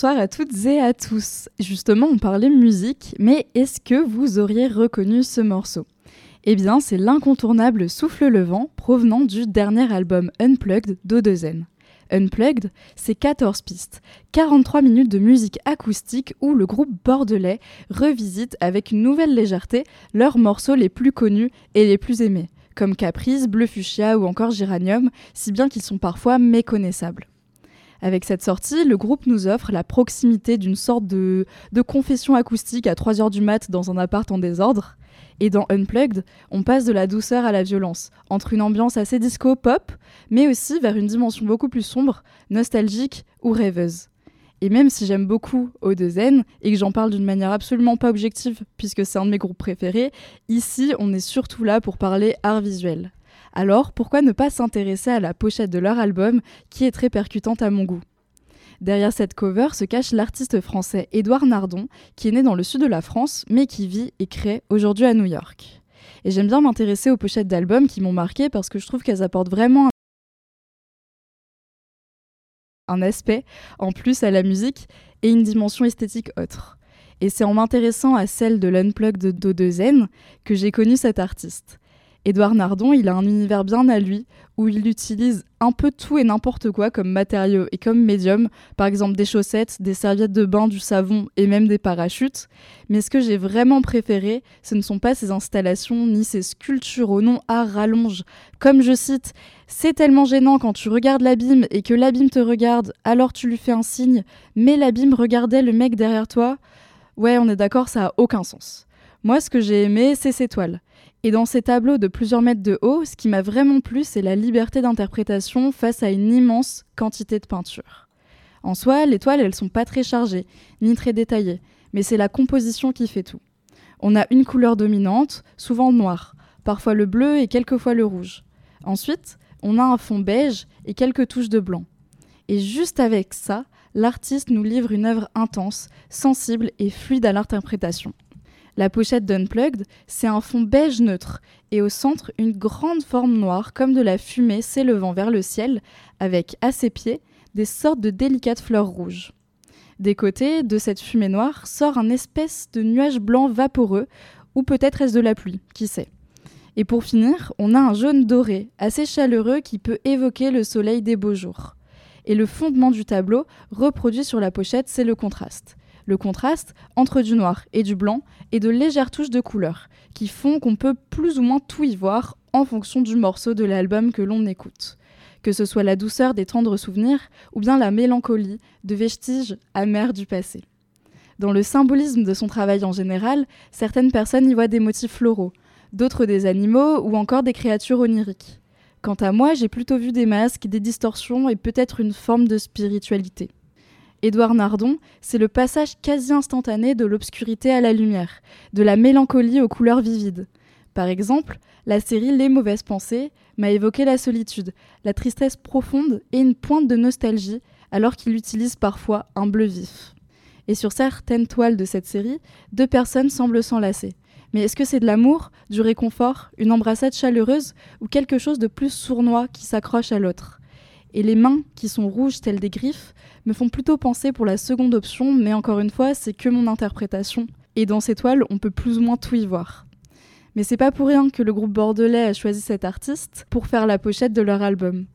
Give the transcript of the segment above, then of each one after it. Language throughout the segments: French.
bonsoir à toutes et à tous. Justement, on parlait musique, mais est-ce que vous auriez reconnu ce morceau? Eh bien, c'est l'incontournable Souffle le vent provenant du dernier album Unplugged d'Odezen. Unplugged, c'est 14 pistes, 43 minutes de musique acoustique où le groupe bordelais revisite avec une nouvelle légèreté leurs morceaux les plus connus et les plus aimés, comme Caprice, Bleu Fuchsia ou encore Géranium, si bien qu'ils sont parfois méconnaissables. Avec cette sortie, le groupe nous offre la proximité d'une sorte de, confession acoustique à 3h du mat dans un appart en désordre. Et dans Unplugged, on passe de la douceur à la violence, entre une ambiance assez disco-pop, mais aussi vers une dimension beaucoup plus sombre, nostalgique ou rêveuse. Et même si j'aime beaucoup O2N et que j'en parle d'une manière absolument pas objective, puisque c'est un de mes groupes préférés, ici on est surtout là pour parler art visuel. Alors pourquoi ne pas s'intéresser à la pochette de leur album qui est très percutante à mon goût? Derrière cette cover se cache l'artiste français Édouard Nardon, qui est né dans le sud de la France, mais qui vit et crée aujourd'hui à New York. Et j'aime bien m'intéresser aux pochettes d'albums qui m'ont marqué parce que je trouve qu'elles apportent vraiment un aspect en plus à la musique et une dimension esthétique autre. Et c'est en m'intéressant à celle de l'Unplug de Do2N que j'ai connu cet artiste. Édouard Nardon, il a un univers bien à lui où il utilise un peu tout et n'importe quoi comme matériaux et comme médium, par exemple des chaussettes, des serviettes de bain, du savon et même des parachutes. Mais ce que j'ai vraiment préféré, ce ne sont pas ses installations ni ses sculptures au nom à rallonge. Comme je cite, c'est tellement gênant quand tu regardes l'abîme et que l'abîme te regarde, alors tu lui fais un signe, mais l'abîme regardait le mec derrière toi. Ouais, on est d'accord, ça a aucun sens. Moi, ce que j'ai aimé, c'est ces toiles. Et dans ces tableaux de plusieurs mètres de haut, ce qui m'a vraiment plu, c'est la liberté d'interprétation face à une immense quantité de peinture. En soi, les toiles, elles sont pas très chargées, ni très détaillées, mais c'est la composition qui fait tout. On a une couleur dominante, souvent noire, parfois le bleu et quelquefois le rouge. Ensuite, on a un fond beige et quelques touches de blanc. Et juste avec ça, l'artiste nous livre une œuvre intense, sensible et fluide à l'interprétation. La pochette d'Unplugged, c'est un fond beige neutre et au centre une grande forme noire comme de la fumée s'élevant vers le ciel avec à ses pieds des sortes de délicates fleurs rouges. Des côtés de cette fumée noire sort un espèce de nuage blanc vaporeux ou peut-être est-ce de la pluie, qui sait. Et pour finir, on a un jaune doré, assez chaleureux qui peut évoquer le soleil des beaux jours. Et le fondement du tableau, reproduit sur la pochette, c'est le contraste le contraste entre du noir et du blanc et de légères touches de couleur qui font qu'on peut plus ou moins tout y voir en fonction du morceau de l'album que l'on écoute. Que ce soit la douceur des tendres souvenirs ou bien la mélancolie de vestiges amers du passé. Dans le symbolisme de son travail en général, certaines personnes y voient des motifs floraux, d'autres des animaux ou encore des créatures oniriques. Quant à moi, j'ai plutôt vu des masques, des distorsions et peut-être une forme de spiritualité. Édouard Nardon, c'est le passage quasi instantané de l'obscurité à la lumière, de la mélancolie aux couleurs vivides. Par exemple, la série Les mauvaises pensées m'a évoqué la solitude, la tristesse profonde et une pointe de nostalgie, alors qu'il utilise parfois un bleu vif. Et sur certaines toiles de cette série, deux personnes semblent s'enlacer. Mais est-ce que c'est de l'amour, du réconfort, une embrassade chaleureuse ou quelque chose de plus sournois qui s'accroche à l'autre? Et les mains, qui sont rouges telles des griffes, me font plutôt penser pour la seconde option, mais encore une fois, c'est que mon interprétation. Et dans ces toiles, on peut plus ou moins tout y voir. Mais c'est pas pour rien que le groupe bordelais a choisi cet artiste pour faire la pochette de leur album.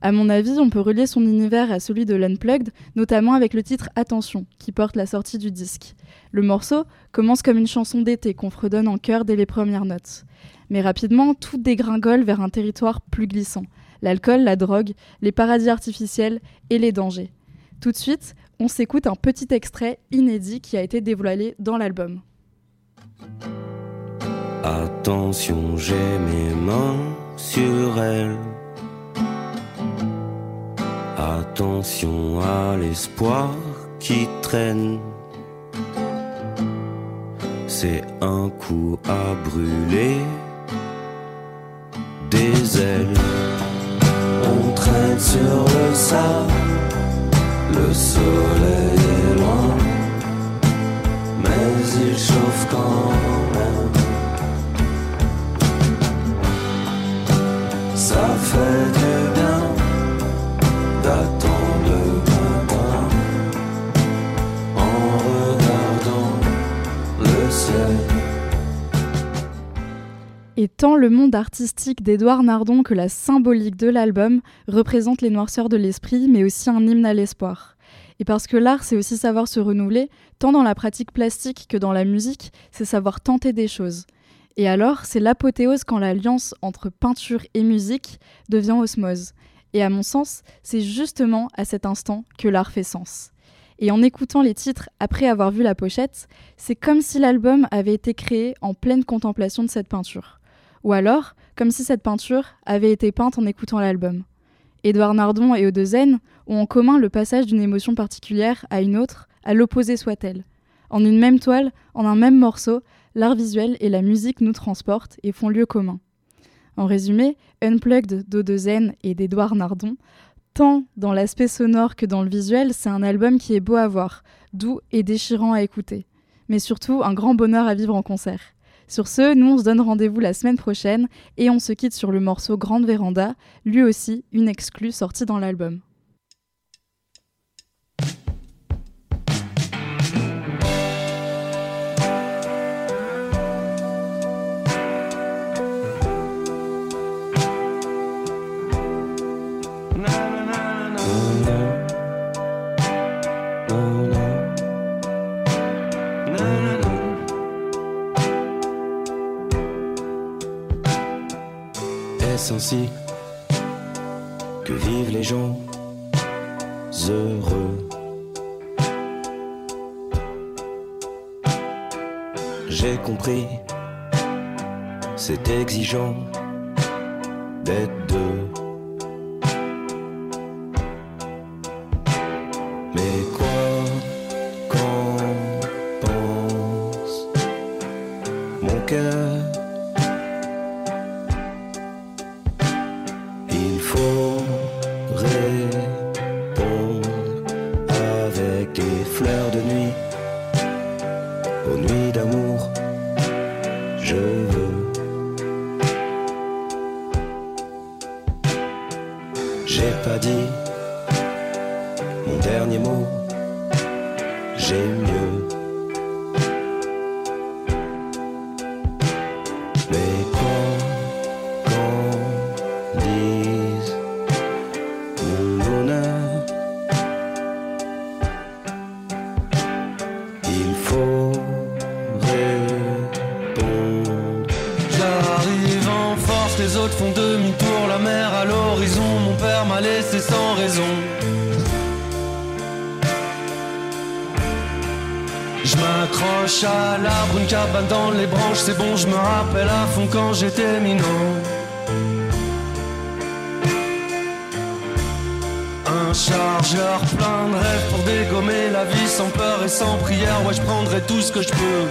À mon avis, on peut relier son univers à celui de l'Unplugged, notamment avec le titre Attention, qui porte la sortie du disque. Le morceau commence comme une chanson d'été qu'on fredonne en chœur dès les premières notes. Mais rapidement, tout dégringole vers un territoire plus glissant. L'alcool, la drogue, les paradis artificiels et les dangers. Tout de suite, on s'écoute un petit extrait inédit qui a été dévoilé dans l'album. Attention, j'ai mes mains sur elle. Attention à l'espoir qui traîne. C'est un coup à brûler des ailes sur le sable, le soleil est loin, mais il chauffe quand même. Ça fait du bien d'attendre le matin en regardant le ciel. Et tant le monde artistique d'Édouard Nardon que la symbolique de l'album représente les noirceurs de l'esprit, mais aussi un hymne à l'espoir. Et parce que l'art, c'est aussi savoir se renouveler, tant dans la pratique plastique que dans la musique, c'est savoir tenter des choses. Et alors, c'est l'apothéose quand l'alliance entre peinture et musique devient osmose. Et à mon sens, c'est justement à cet instant que l'art fait sens. Et en écoutant les titres après avoir vu la pochette, c'est comme si l'album avait été créé en pleine contemplation de cette peinture. Ou alors, comme si cette peinture avait été peinte en écoutant l'album. Édouard Nardon et Odezen ont en commun le passage d'une émotion particulière à une autre, à l'opposé soit-elle. En une même toile, en un même morceau, l'art visuel et la musique nous transportent et font lieu commun. En résumé, Unplugged d'Odezen et d'Édouard Nardon, tant dans l'aspect sonore que dans le visuel, c'est un album qui est beau à voir, doux et déchirant à écouter, mais surtout un grand bonheur à vivre en concert. Sur ce, nous on se donne rendez-vous la semaine prochaine et on se quitte sur le morceau Grande Véranda, lui aussi une exclue sortie dans l'album. Que vivent les gens heureux. J'ai compris, c'est exigeant d'être deux. Mais quoi qu'en pense mon cœur J'ai pas dit mon dernier mot. J'ai mieux. Je m'accroche à l'arbre, une cabane dans les branches, c'est bon, je me rappelle à fond quand j'étais minot. Un chargeur plein de rêves pour dégommer la vie sans peur et sans prière, ouais je prendrai tout ce que je peux.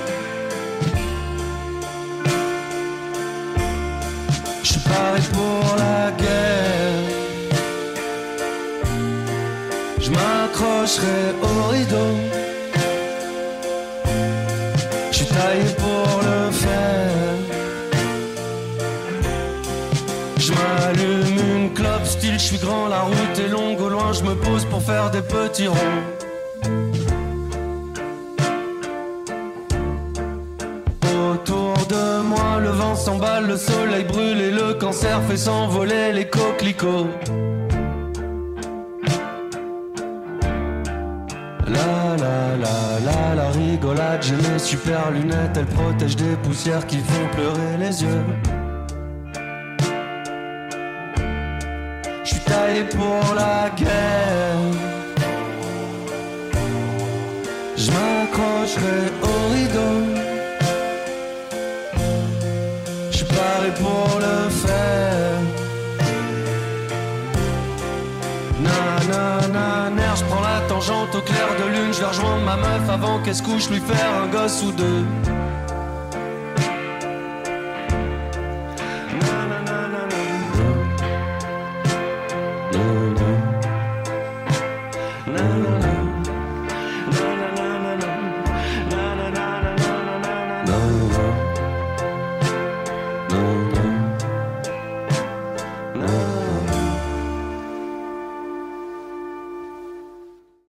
Je suis pour la guerre. Je m'accrocherai au rideau. Suis grand, la route est longue, au loin je me pose pour faire des petits ronds. Autour de moi, le vent s'emballe, le soleil brûle et le cancer fait s'envoler les coquelicots. La la la la la rigolade, j'ai mes super lunettes, elles protègent des poussières qui font pleurer les yeux. Taillé pour la guerre. Je m'accrocherai au rideau. Je suis pour le faire. Nanana, je prends la tangente au clair de lune. Je vais rejoindre ma meuf avant qu'elle se couche, lui faire un gosse ou deux. you.